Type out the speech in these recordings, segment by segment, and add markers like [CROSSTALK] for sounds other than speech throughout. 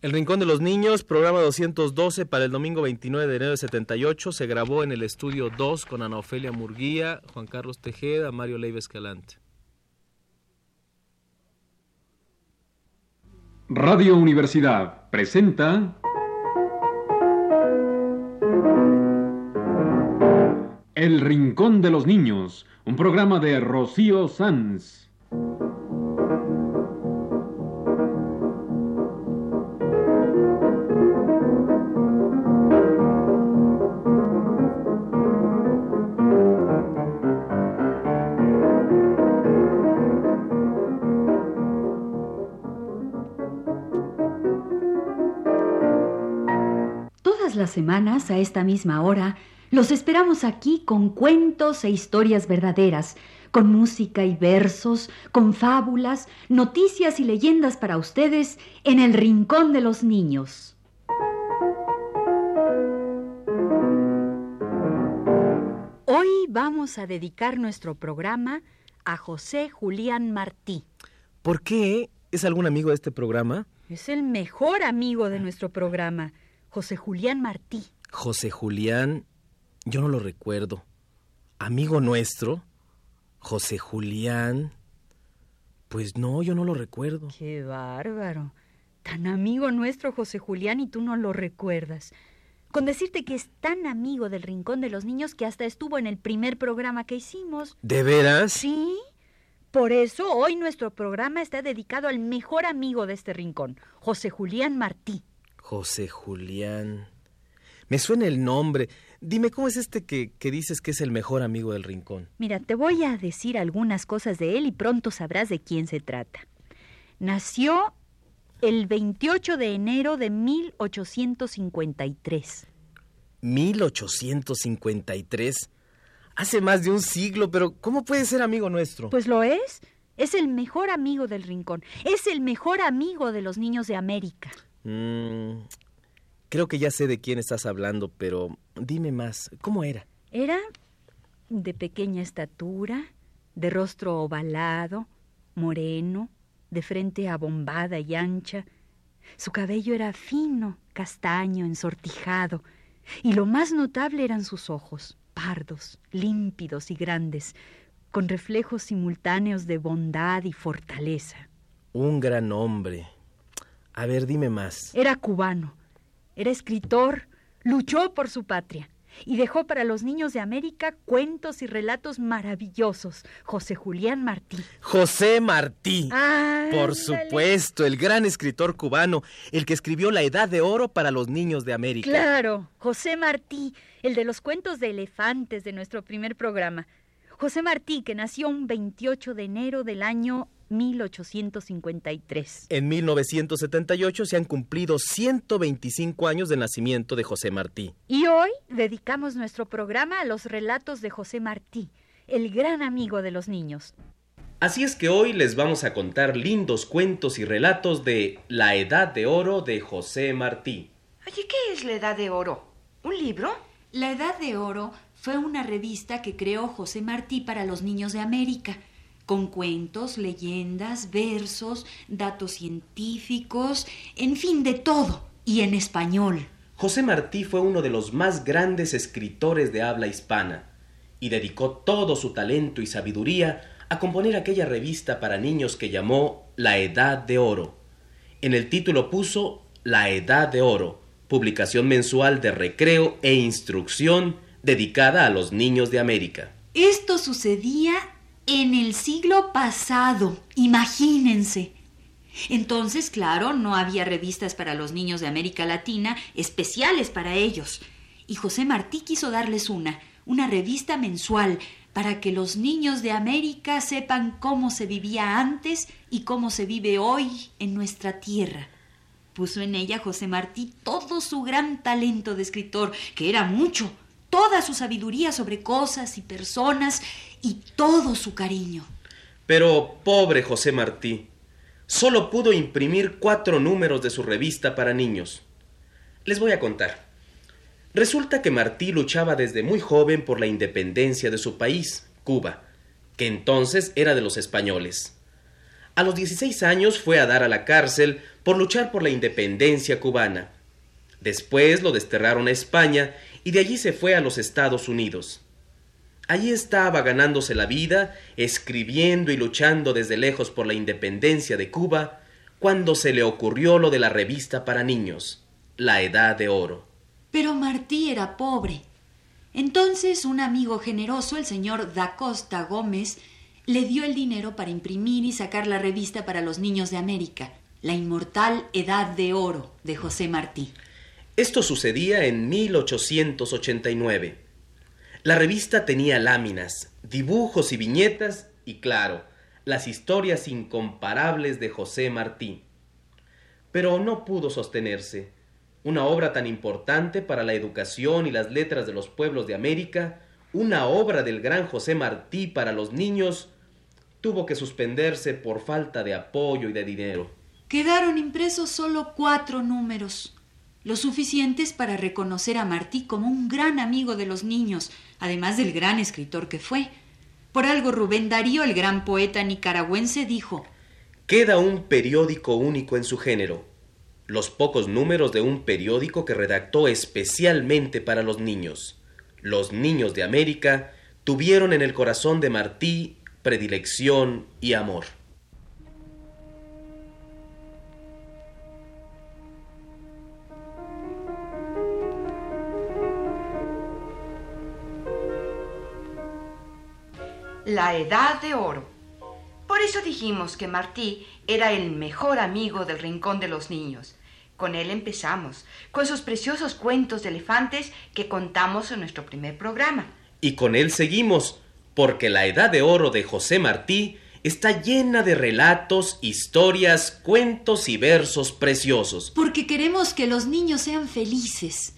El Rincón de los Niños, programa 212 para el domingo 29 de enero de 78, se grabó en el estudio 2 con Ana Ofelia Murguía, Juan Carlos Tejeda, Mario Leiva Escalante. Radio Universidad presenta El Rincón de los Niños, un programa de Rocío Sanz. Todas las semanas, a esta misma hora, los esperamos aquí con cuentos e historias verdaderas, con música y versos, con fábulas, noticias y leyendas para ustedes en el Rincón de los Niños. Hoy vamos a dedicar nuestro programa a José Julián Martí. ¿Por qué? ¿Es algún amigo de este programa? Es el mejor amigo de nuestro programa, José Julián Martí. José Julián, yo no lo recuerdo. ¿Amigo nuestro? José Julián. Pues no, yo no lo recuerdo. Qué bárbaro. Tan amigo nuestro José Julián y tú no lo recuerdas. Con decirte que es tan amigo del Rincón de los Niños que hasta estuvo en el primer programa que hicimos. ¿De veras? Sí. Por eso hoy nuestro programa está dedicado al mejor amigo de este rincón, José Julián Martí. José Julián. Me suena el nombre. Dime, ¿cómo es este que, que dices que es el mejor amigo del rincón? Mira, te voy a decir algunas cosas de él y pronto sabrás de quién se trata. Nació el 28 de enero de 1853. 1853. Hace más de un siglo, pero ¿cómo puede ser amigo nuestro? Pues lo es. Es el mejor amigo del rincón. Es el mejor amigo de los niños de América. Mm, creo que ya sé de quién estás hablando, pero dime más. ¿Cómo era? Era de pequeña estatura, de rostro ovalado, moreno, de frente abombada y ancha. Su cabello era fino, castaño, ensortijado, y lo más notable eran sus ojos, pardos, límpidos y grandes, con reflejos simultáneos de bondad y fortaleza. Un gran hombre. A ver, dime más. Era cubano, era escritor, luchó por su patria y dejó para los niños de América cuentos y relatos maravillosos. José Julián Martí. José Martí. Por supuesto, el gran escritor cubano, el que escribió La Edad de Oro para los niños de América. Claro, José Martí, el de los cuentos de elefantes de nuestro primer programa. José Martí, que nació un 28 de enero del año 1853. En 1978 se han cumplido 125 años del nacimiento de José Martí. Y hoy dedicamos nuestro programa a los relatos de José Martí, el gran amigo de los niños. Así es que hoy les vamos a contar lindos cuentos y relatos de La Edad de Oro de José Martí. Oye, ¿qué es la edad de oro? ¿Un libro? La Edad de Oro fue una revista que creó José Martí para los niños de América, con cuentos, leyendas, versos, datos científicos, en fin, de todo, y en español. José Martí fue uno de los más grandes escritores de habla hispana y dedicó todo su talento y sabiduría a componer aquella revista para niños que llamó La Edad de Oro. En el título puso La Edad de Oro, publicación mensual de recreo e instrucción dedicada a los niños de América. Esto sucedía en el siglo pasado, imagínense. Entonces, claro, no había revistas para los niños de América Latina especiales para ellos. Y José Martí quiso darles una, una revista mensual, para que los niños de América sepan cómo se vivía antes y cómo se vive hoy en nuestra tierra. Puso en ella José Martí todo su gran talento de escritor, que era mucho, toda su sabiduría sobre cosas y personas y todo su cariño. Pero pobre José Martí, solo pudo imprimir cuatro números de su revista para niños. Les voy a contar. Resulta que Martí luchaba desde muy joven por la independencia de su país, Cuba, que entonces era de los españoles. A los 16 años fue a dar a la cárcel por luchar por la independencia cubana. Después lo desterraron a España y de allí se fue a los Estados Unidos. Allí estaba ganándose la vida, escribiendo y luchando desde lejos por la independencia de Cuba, cuando se le ocurrió lo de la revista para niños, La Edad de Oro. Pero Martí era pobre. Entonces un amigo generoso, el señor Da Costa Gómez, le dio el dinero para imprimir y sacar la revista para los niños de América, La Inmortal Edad de Oro, de José Martí. Esto sucedía en 1889. La revista tenía láminas, dibujos y viñetas y, claro, las historias incomparables de José Martí. Pero no pudo sostenerse. Una obra tan importante para la educación y las letras de los pueblos de América, una obra del gran José Martí para los niños, tuvo que suspenderse por falta de apoyo y de dinero. Quedaron impresos solo cuatro números, lo suficientes para reconocer a Martí como un gran amigo de los niños, además del gran escritor que fue. Por algo Rubén Darío, el gran poeta nicaragüense, dijo Queda un periódico único en su género, los pocos números de un periódico que redactó especialmente para los niños. Los niños de América tuvieron en el corazón de Martí predilección y amor. La Edad de Oro. Por eso dijimos que Martí era el mejor amigo del Rincón de los Niños. Con él empezamos, con sus preciosos cuentos de elefantes que contamos en nuestro primer programa. Y con él seguimos, porque la Edad de Oro de José Martí está llena de relatos, historias, cuentos y versos preciosos. Porque queremos que los niños sean felices.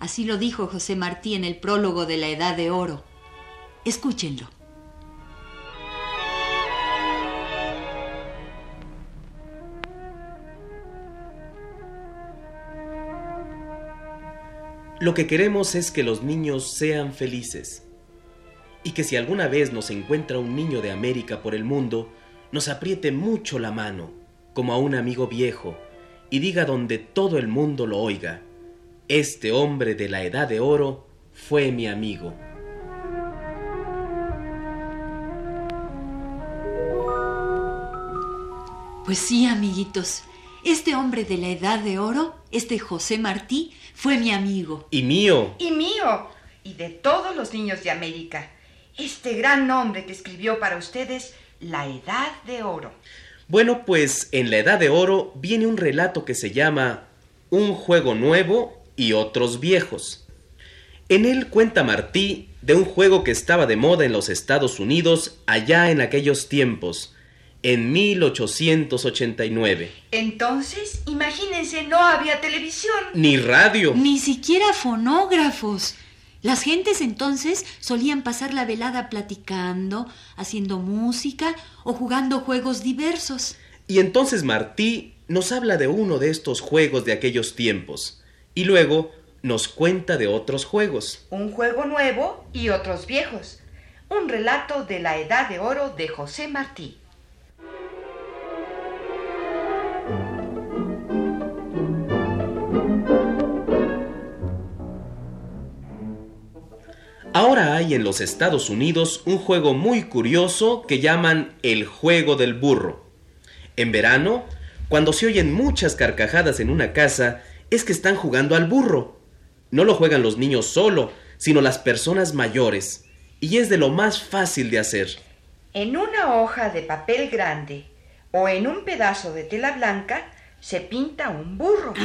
Así lo dijo José Martí en el prólogo de la Edad de Oro. Escúchenlo. Lo que queremos es que los niños sean felices. Y que si alguna vez nos encuentra un niño de América por el mundo, nos apriete mucho la mano, como a un amigo viejo, y diga donde todo el mundo lo oiga, este hombre de la edad de oro fue mi amigo. Pues sí, amiguitos, este hombre de la edad de oro, este José Martí, fue mi amigo. Y mío. Y mío. Y de todos los niños de América. Este gran hombre que escribió para ustedes La Edad de Oro. Bueno, pues en la Edad de Oro viene un relato que se llama Un juego nuevo y otros viejos. En él cuenta Martí de un juego que estaba de moda en los Estados Unidos allá en aquellos tiempos, en 1889. Entonces, imagínense, no había televisión. Ni radio. Ni siquiera fonógrafos. Las gentes entonces solían pasar la velada platicando, haciendo música o jugando juegos diversos. Y entonces Martí nos habla de uno de estos juegos de aquellos tiempos. Y luego nos cuenta de otros juegos. Un juego nuevo y otros viejos. Un relato de la Edad de Oro de José Martí. Ahora hay en los Estados Unidos un juego muy curioso que llaman el juego del burro. En verano, cuando se oyen muchas carcajadas en una casa, es que están jugando al burro. No lo juegan los niños solo, sino las personas mayores, y es de lo más fácil de hacer. En una hoja de papel grande o en un pedazo de tela blanca se pinta un burro. [GASPS]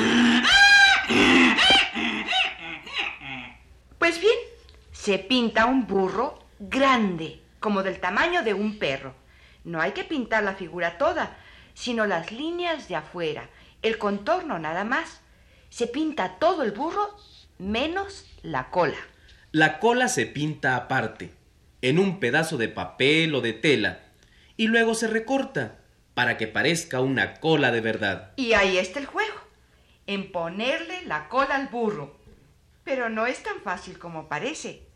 Pues bien, se pinta un burro grande, como del tamaño de un perro. No hay que pintar la figura toda, sino las líneas de afuera, el contorno nada más. Se pinta todo el burro menos la cola. La cola se pinta aparte, en un pedazo de papel o de tela, y luego se recorta para que parezca una cola de verdad. Y ahí está el juego, en ponerle la cola al burro. Pero no es tan fácil como parece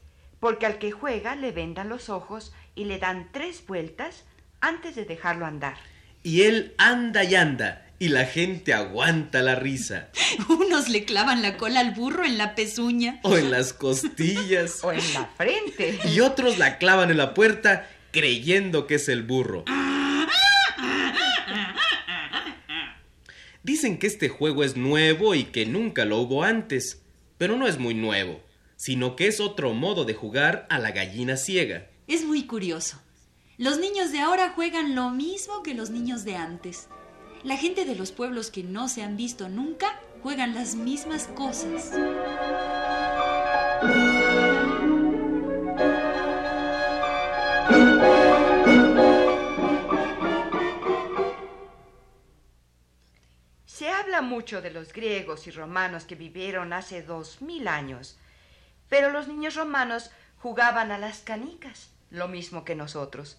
porque al que juega le vendan los ojos y le dan tres vueltas antes de dejarlo andar. y él anda y anda, y la gente aguanta la risa. [LAUGHS] Unos le clavan la cola al burro en la pezuña. O en las costillas. [LAUGHS] O en la frente. Y otros la clavan en la puerta creyendo que es el burro. Dicen que este juego es nuevo y que nunca lo hubo antes, pero no es muy nuevo, sino que es otro modo de jugar a la gallina ciega. Es muy curioso. Los niños de ahora juegan lo mismo que los niños de antes. La gente de los pueblos que no se han visto nunca juegan las mismas cosas. Se habla mucho de los griegos y romanos que vivieron hace dos mil años, pero los niños romanos jugaban a las canicas, lo mismo que nosotros,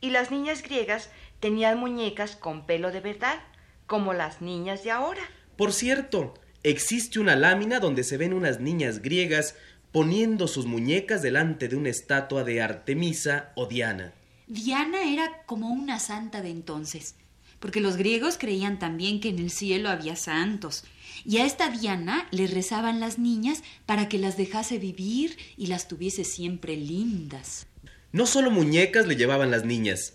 y las niñas griegas tenían muñecas con pelo de verdad, como las niñas de ahora. Por cierto, existe una lámina donde se ven unas niñas griegas poniendo sus muñecas delante de una estatua de Artemisa o Diana. Diana era como una santa de entonces, porque los griegos creían también que en el cielo había santos, y a esta Diana le rezaban las niñas para que las dejase vivir y las tuviese siempre lindas. No solo muñecas le llevaban las niñas,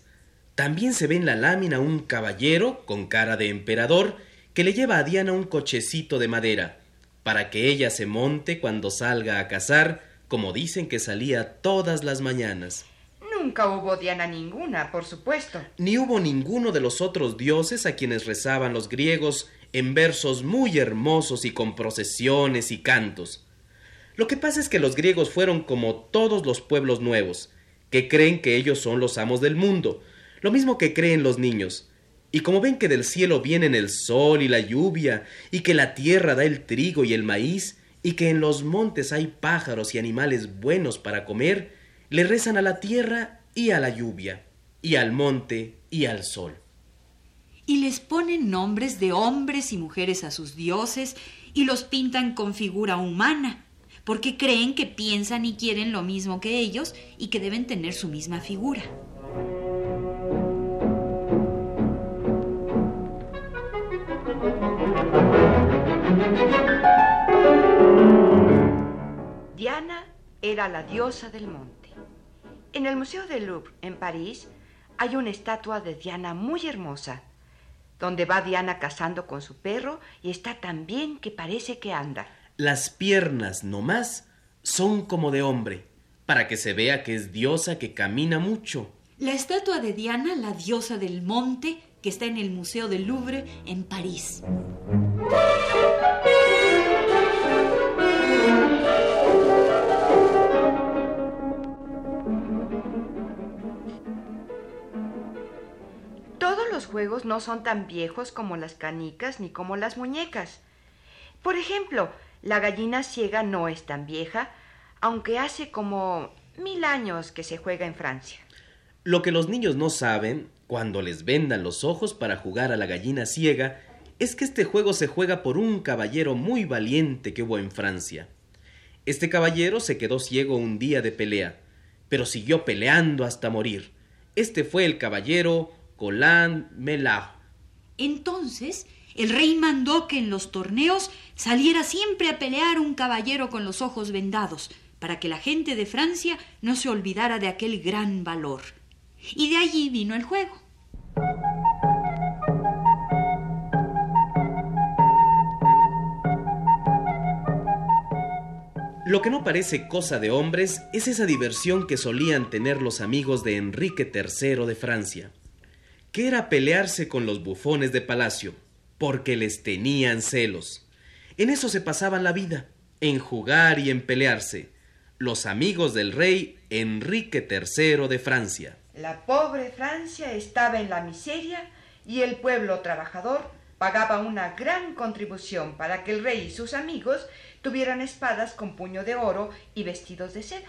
también se ve en la lámina un caballero con cara de emperador que le lleva a Diana un cochecito de madera, para que ella se monte cuando salga a cazar, como dicen que salía todas las mañanas. Nunca hubo Diana ninguna, por supuesto. Ni hubo ninguno de los otros dioses a quienes rezaban los griegos en versos muy hermosos y con procesiones y cantos. Lo que pasa es que los griegos fueron como todos los pueblos nuevos, que creen que ellos son los amos del mundo, lo mismo que creen los niños. Y como ven que del cielo vienen el sol y la lluvia, y que la tierra da el trigo y el maíz, y que en los montes hay pájaros y animales buenos para comer, le rezan a la tierra y a la lluvia, y al monte y al sol. Y les ponen nombres de hombres y mujeres a sus dioses, y los pintan con figura humana, porque creen que piensan y quieren lo mismo que ellos y que deben tener su misma figura. Diana era la diosa del monte. En el Museo del Louvre, en París, hay una estatua de Diana muy hermosa, donde va Diana cazando con su perro y está tan bien que parece que anda. Las piernas nomás son como de hombre, para que se vea que es diosa que camina mucho. La estatua de Diana, la diosa del monte, que está en el Museo del Louvre, en París. No son tan viejos como las canicas ni como las muñecas. Por ejemplo, la gallina ciega no es tan vieja, aunque hace como mil años que se juega en Francia. Lo que los niños no saben, cuando les vendan los ojos para jugar a la gallina ciega, es que este juego se juega por un caballero muy valiente que hubo en Francia. Este caballero se quedó ciego un día de pelea, pero siguió peleando hasta morir. Este fue el caballero Colin Melah. Entonces, el rey mandó que en los torneos saliera siempre a pelear un caballero con los ojos vendados, para que la gente de Francia no se olvidara de aquel gran valor. Y de allí vino el juego. Lo que no parece cosa de hombres es esa diversión que solían tener los amigos de Enrique III de Francia, que era pelearse con los bufones de palacio, porque les tenían celos. En eso se pasaban la vida, en jugar y en pelearse, los amigos del rey Enrique III de Francia. La pobre Francia estaba en la miseria y el pueblo trabajador pagaba una gran contribución para que el rey y sus amigos tuvieran espadas con puño de oro y vestidos de seda.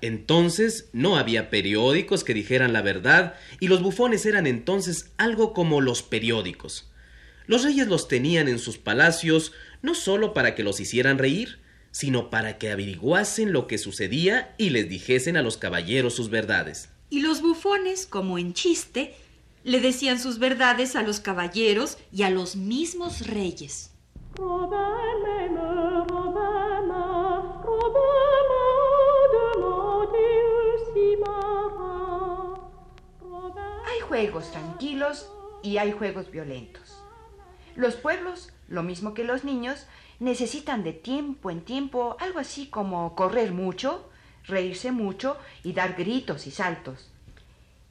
Entonces no había periódicos que dijeran la verdad y los bufones eran entonces algo como los periódicos. Los reyes los tenían en sus palacios no solo para que los hicieran reír, sino para que averiguasen lo que sucedía y les dijesen a los caballeros sus verdades. Y los bufones, como en chiste, le decían sus verdades a los caballeros y a los mismos reyes. Juegos tranquilos y hay juegos violentos. Los pueblos, lo mismo que los niños, necesitan de tiempo en tiempo algo así como correr mucho, reírse mucho y dar gritos y saltos.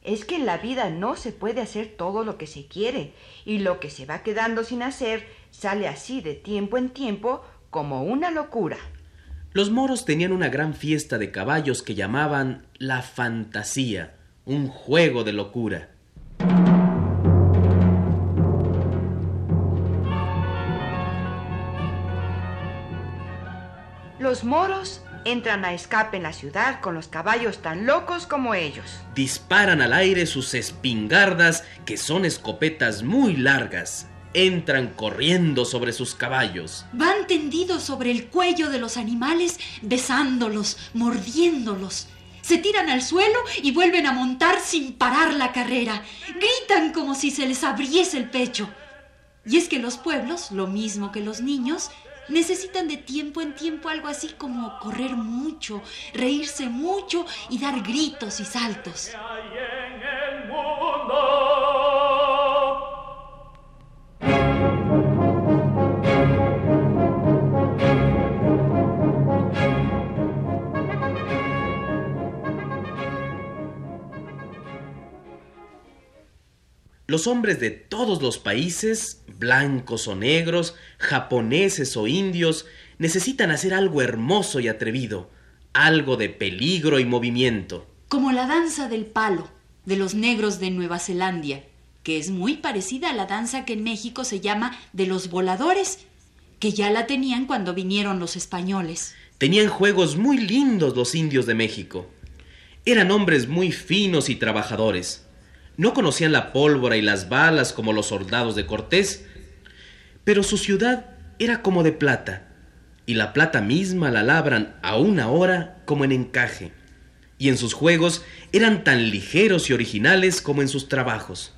Es que en la vida no se puede hacer todo lo que se quiere y lo que se va quedando sin hacer sale así de tiempo en tiempo como una locura. Los moros tenían una gran fiesta de caballos que llamaban la fantasía, un juego de locura. Los moros entran a escape en la ciudad con los caballos tan locos como ellos. Disparan al aire sus espingardas, que son escopetas muy largas. Entran corriendo sobre sus caballos. Van tendidos sobre el cuello de los animales, besándolos, mordiéndolos. Se tiran al suelo y vuelven a montar sin parar la carrera. Gritan como si se les abriese el pecho. Y es que los pueblos, lo mismo que los niños, necesitan de tiempo en tiempo algo así como correr mucho, reírse mucho y dar gritos y saltos. Los hombres de todos los países, blancos o negros, japoneses o indios, necesitan hacer algo hermoso y atrevido, algo de peligro y movimiento. Como la danza del palo de los negros de Nueva Zelanda, que es muy parecida a la danza que en México se llama de los voladores, que ya la tenían cuando vinieron los españoles. Tenían juegos muy lindos los indios de México. Eran hombres muy finos y trabajadores. No conocían la pólvora y las balas como los soldados de Cortés, pero su ciudad era como de plata, y la plata misma la labran a una hora como en encaje, y en sus juegos eran tan ligeros y originales como en sus trabajos.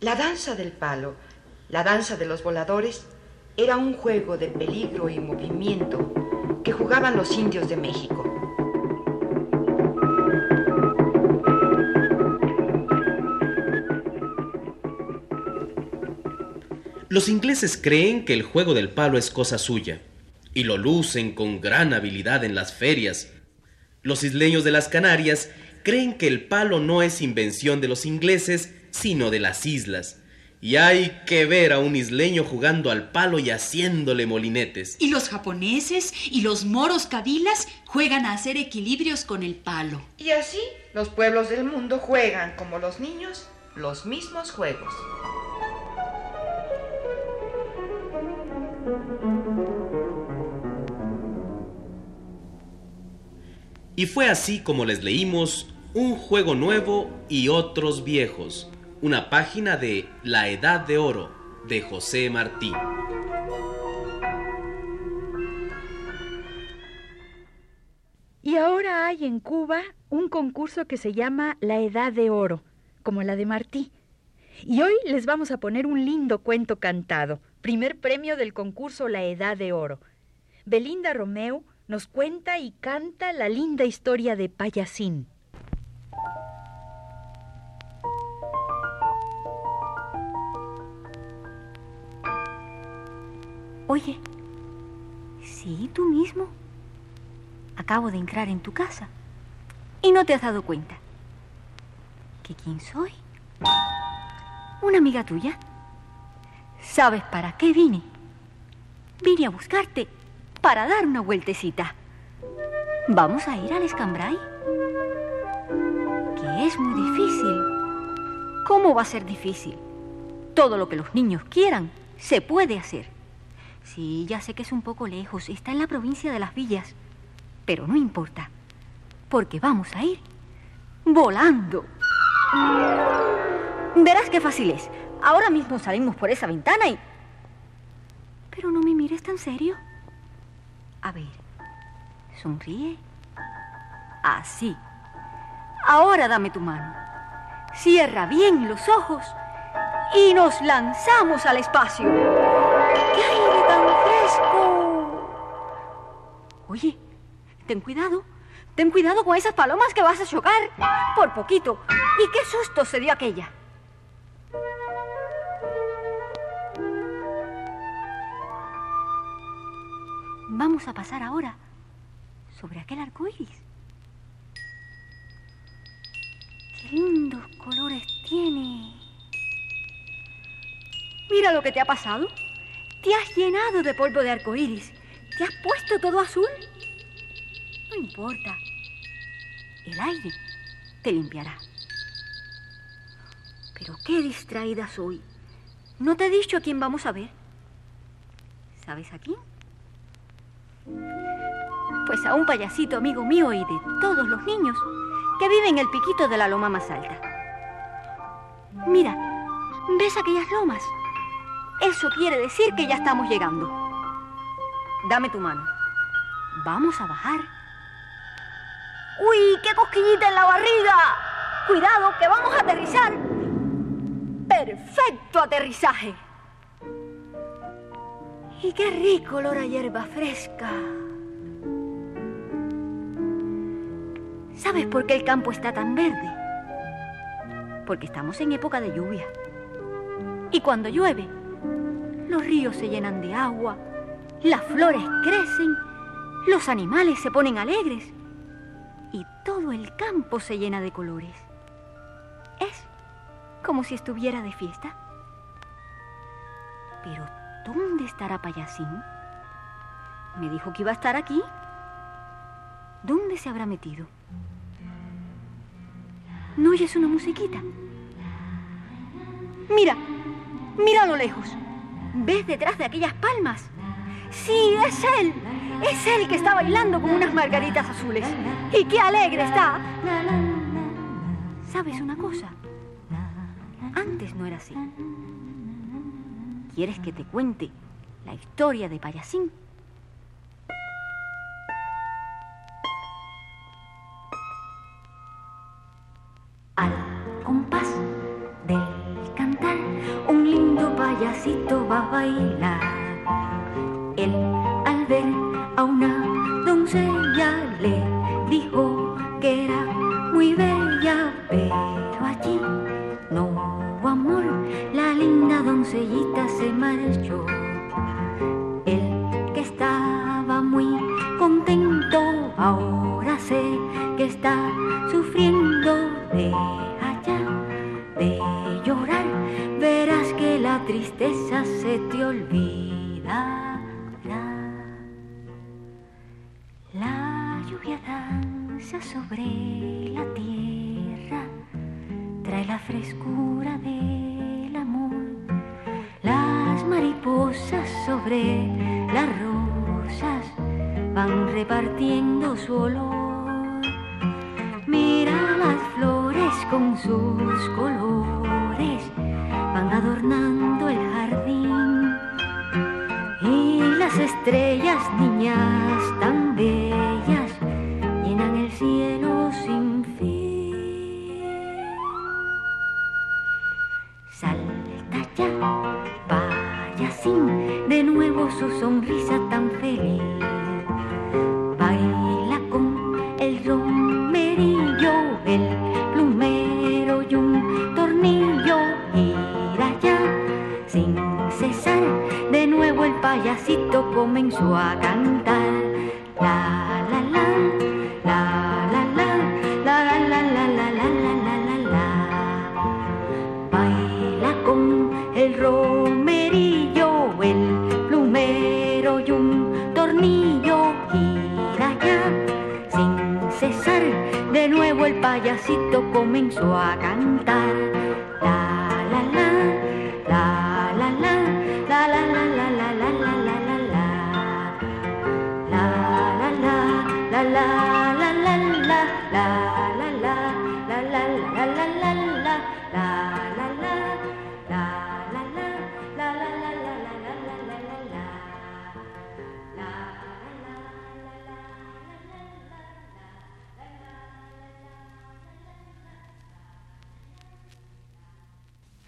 La danza del palo, la danza de los voladores, era un juego de peligro y movimiento que jugaban los indios de México. Los ingleses creen que el juego del palo es cosa suya, y lo lucen con gran habilidad en las ferias. Los isleños de las Canarias creen que el palo no es invención de los ingleses, sino de las islas. Y hay que ver a un isleño jugando al palo y haciéndole molinetes. Y los japoneses y los moros cabilas juegan a hacer equilibrios con el palo. Y así los pueblos del mundo juegan, como los niños, los mismos juegos. Y fue así como les leímos Un juego nuevo y otros viejos, una página de La Edad de Oro de José Martí. Y ahora hay en Cuba un concurso que se llama La Edad de Oro, como la de Martí. Y hoy les vamos a poner un lindo cuento cantado, primer premio del concurso La Edad de Oro. Belinda Romeu nos cuenta y canta la linda historia de Payasín. Oye, sí, tú mismo. Acabo de entrar en tu casa y no te has dado cuenta. ¿Que quién soy? Una amiga tuya. ¿Sabes para qué vine? Vine a buscarte para dar una vueltecita. ¿Vamos a ir al escambray? Que es muy difícil. ¿Cómo va a ser difícil? Todo lo que los niños quieran se puede hacer. Sí, ya sé que es un poco lejos, está en la provincia de las villas, pero no importa, porque vamos a ir volando. Verás qué fácil es. Ahora mismo salimos por esa ventana y... Pero no me mires tan serio. A ver, sonríe. Así. Ahora dame tu mano. Cierra bien los ojos y nos lanzamos al espacio. ¡Qué aire tan fresco! Oye, ten cuidado. Ten cuidado con esas palomas que vas a chocar. Por poquito. ¿Y qué susto se dio aquella? Vamos a pasar ahora sobre aquel arco iris. Qué lindos colores tiene. Mira lo que te ha pasado. Te has llenado de polvo de arco iris. ¿Te has puesto todo azul? No importa. El aire te limpiará. Pero qué distraída soy. No te he dicho a quién vamos a ver. ¿Sabes a quién? Pues a un payasito amigo mío y de todos los niños que vive en el piquito de la loma más alta. Mira, ¿ves aquellas lomas? Eso quiere decir que ya estamos llegando. Dame tu mano. Vamos a bajar. ¡Uy, qué cosquillita en la barriga! Cuidado, que vamos a aterrizar. ¡Perfecto aterrizaje! Y qué rico olor a hierba fresca. ¿Sabes por qué el campo está tan verde? Porque estamos en época de lluvia. Y cuando llueve, los ríos se llenan de agua, las flores crecen, los animales se ponen alegres y todo el campo se llena de colores. Es como si estuviera de fiesta. Pero ¿dónde estará Payasín? Me dijo que iba a estar aquí. ¿Dónde se habrá metido? ¿No oyes una musiquita? Mira, mira a lo lejos. ¿Ves detrás de aquellas palmas? Sí, es él. Es él que está bailando con unas margaritas azules. Y qué alegre está. ¿Sabes una cosa? Antes no era así. ¿Quieres que te cuente la historia de Payasín? Al compás del cantar, un lindo payasito va a bailar. Olor. Mira las flores con sus colores, van adornando el jardín. Y las estrellas, niñas tan bellas, llenan el cielo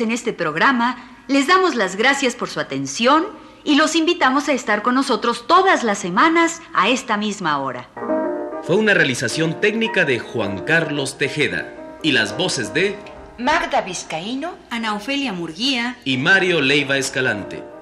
En este programa les damos las gracias por su atención y los invitamos a estar con nosotros todas las semanas a esta misma hora. Fue una realización técnica de Juan Carlos Tejeda y las voces de Magda Vizcaíno Ana Ofelia Murguía y Mario Leiva Escalante.